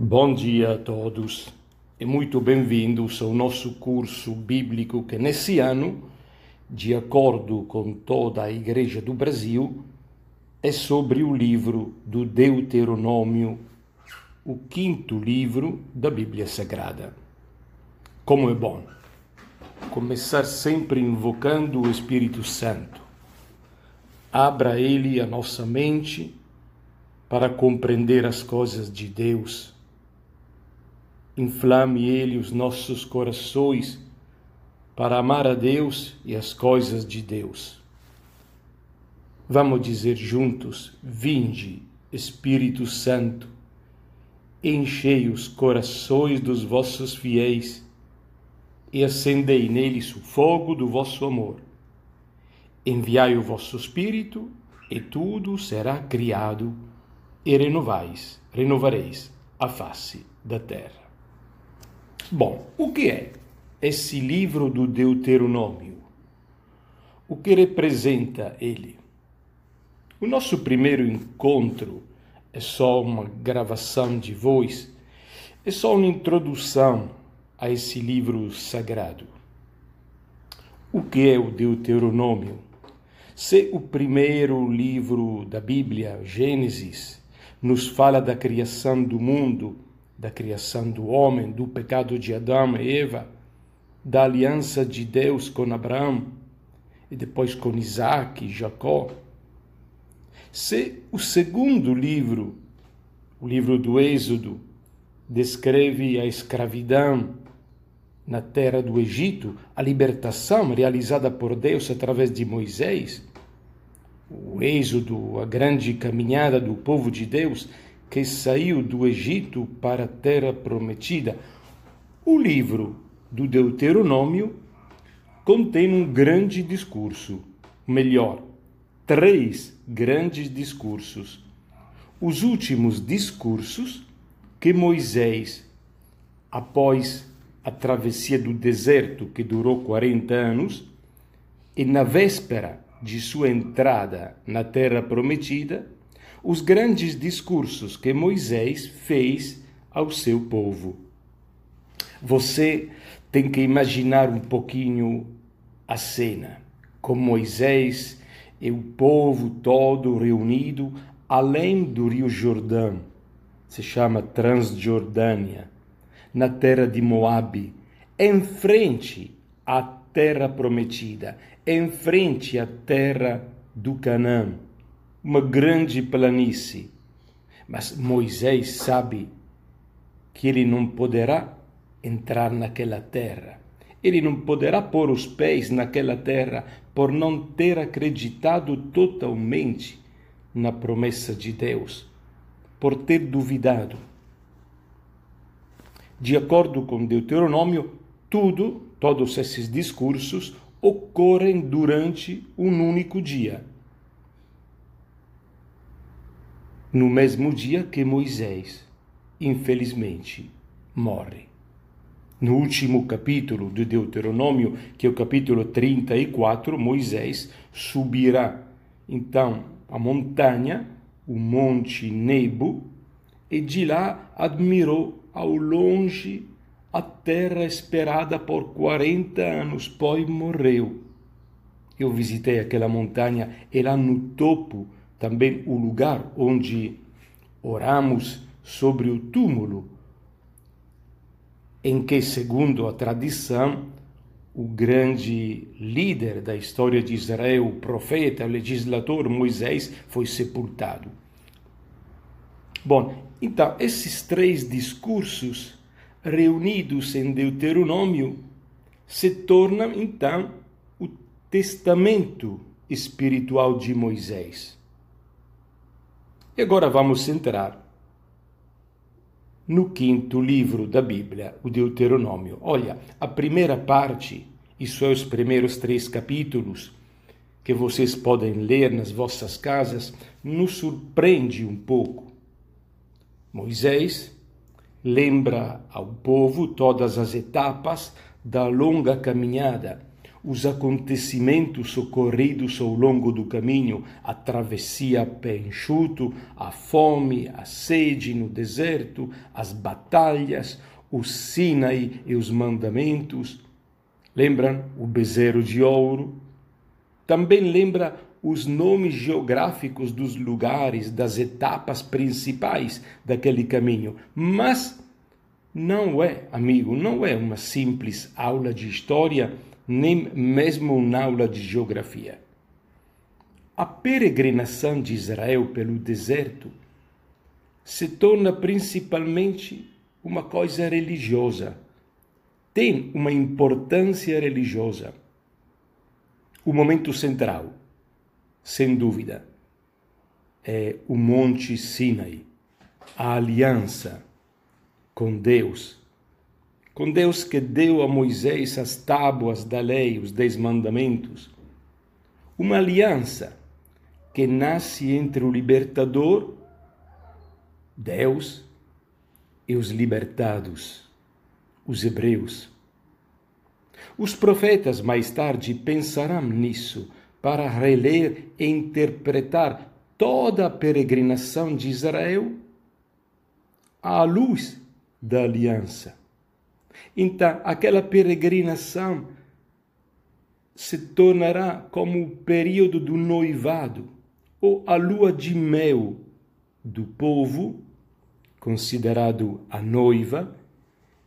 Bom dia a todos e muito bem-vindos ao nosso curso bíblico que nesse ano, de acordo com toda a Igreja do Brasil, é sobre o livro do Deuteronômio, o quinto livro da Bíblia Sagrada. Como é bom começar sempre invocando o Espírito Santo. Abra ele a nossa mente para compreender as coisas de Deus inflame Ele os nossos corações para amar a Deus e as coisas de Deus. Vamos dizer juntos: Vinde, Espírito Santo, enchei os corações dos vossos fiéis e acendei neles o fogo do vosso amor. Enviai o vosso Espírito e tudo será criado e renovais, renovareis a face da terra. Bom, o que é esse livro do Deuteronômio? O que representa ele? O nosso primeiro encontro é só uma gravação de voz, é só uma introdução a esse livro sagrado. O que é o Deuteronômio? Se o primeiro livro da Bíblia, Gênesis, nos fala da criação do mundo, da criação do homem, do pecado de Adão e Eva, da aliança de Deus com Abraão e depois com Isaac e Jacó. Se o segundo livro, o livro do Êxodo, descreve a escravidão na terra do Egito, a libertação realizada por Deus através de Moisés, o êxodo, a grande caminhada do povo de Deus, que saiu do Egito para a terra prometida. O livro do Deuteronômio contém um grande discurso, melhor, três grandes discursos. Os últimos discursos que Moisés, após a travessia do deserto que durou 40 anos, e na véspera de sua entrada na terra prometida, os grandes discursos que Moisés fez ao seu povo. Você tem que imaginar um pouquinho a cena, com Moisés e o povo todo reunido além do Rio Jordão, se chama Transjordânia, na terra de Moabe, em frente à terra prometida, em frente à terra do Canaã uma grande planície. Mas Moisés sabe que ele não poderá entrar naquela terra. Ele não poderá pôr os pés naquela terra por não ter acreditado totalmente na promessa de Deus, por ter duvidado. De acordo com Deuteronômio, tudo, todos esses discursos ocorrem durante um único dia no mesmo dia que Moisés, infelizmente, morre. No último capítulo de Deuteronômio, que é o capítulo 34, Moisés subirá então a montanha, o Monte Nebo, e de lá admirou ao longe a terra esperada por 40 anos, pois morreu. Eu visitei aquela montanha e lá no topo também o lugar onde oramos sobre o túmulo, em que, segundo a tradição, o grande líder da história de Israel, o profeta, o legislador Moisés, foi sepultado. Bom, então, esses três discursos reunidos em Deuteronômio se tornam, então, o testamento espiritual de Moisés. E agora vamos entrar no quinto livro da Bíblia, o Deuteronômio. Olha, a primeira parte, isso é os primeiros três capítulos, que vocês podem ler nas vossas casas, nos surpreende um pouco. Moisés lembra ao povo todas as etapas da longa caminhada, os acontecimentos ocorridos ao longo do caminho, a travessia a pé enxuto, a fome, a sede no deserto, as batalhas, o Sinai e os mandamentos. Lembram o bezerro de ouro? Também lembra os nomes geográficos dos lugares, das etapas principais daquele caminho. Mas não é, amigo, não é uma simples aula de história, nem mesmo uma aula de geografia. A peregrinação de Israel pelo deserto se torna principalmente uma coisa religiosa. Tem uma importância religiosa. O momento central sem dúvida, é o Monte Sinai, a aliança com Deus. Com Deus que deu a Moisés as tábuas da lei, os dez mandamentos. Uma aliança que nasce entre o libertador, Deus, e os libertados, os hebreus. Os profetas mais tarde pensarão nisso para reler e interpretar toda a peregrinação de Israel à luz da aliança. Então, aquela peregrinação se tornará como o período do noivado ou a lua de mel do povo, considerado a noiva,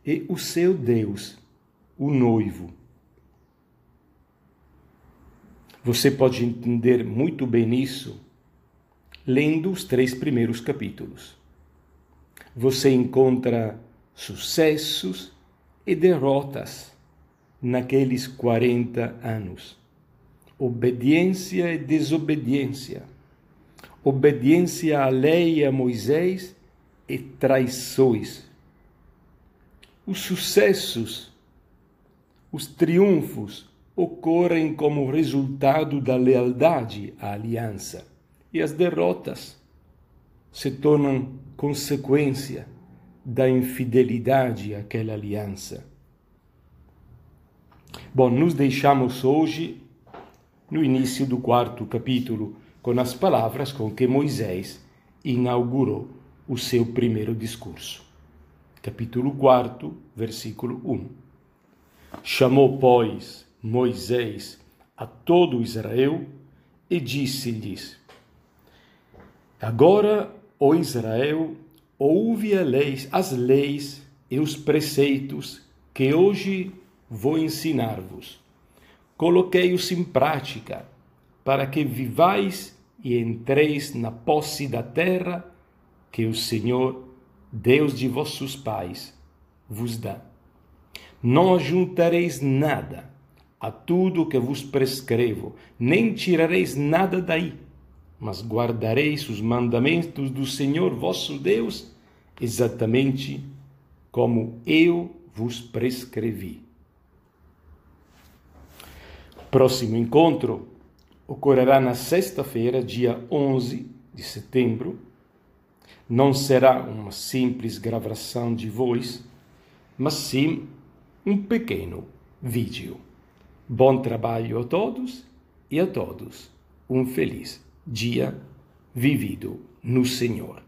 e o seu Deus, o noivo. Você pode entender muito bem isso lendo os três primeiros capítulos. Você encontra sucessos e derrotas naqueles 40 anos. Obediência e desobediência. Obediência à lei e a Moisés e traições. Os sucessos, os triunfos, ocorrem como resultado da lealdade à aliança, e as derrotas se tornam consequência da infidelidade àquela aliança. Bom, nos deixamos hoje no início do quarto capítulo com as palavras com que Moisés inaugurou o seu primeiro discurso. Capítulo 4, versículo 1. Chamou, pois, Moisés a todo Israel e disse-lhes: Agora, ó Israel, ouve leis, as leis e os preceitos que hoje vou ensinar-vos. Coloquei-os em prática, para que vivais e entreis na posse da terra que o Senhor, Deus de vossos pais, vos dá. Não juntareis nada a tudo que vos prescrevo, nem tirareis nada daí, mas guardareis os mandamentos do Senhor vosso Deus, exatamente como eu vos prescrevi. Próximo encontro ocorrerá na sexta-feira, dia 11 de setembro. Não será uma simples gravação de voz, mas sim um pequeno vídeo. Bom trabalho a todos e a todos. Um feliz dia vivido no Senhor.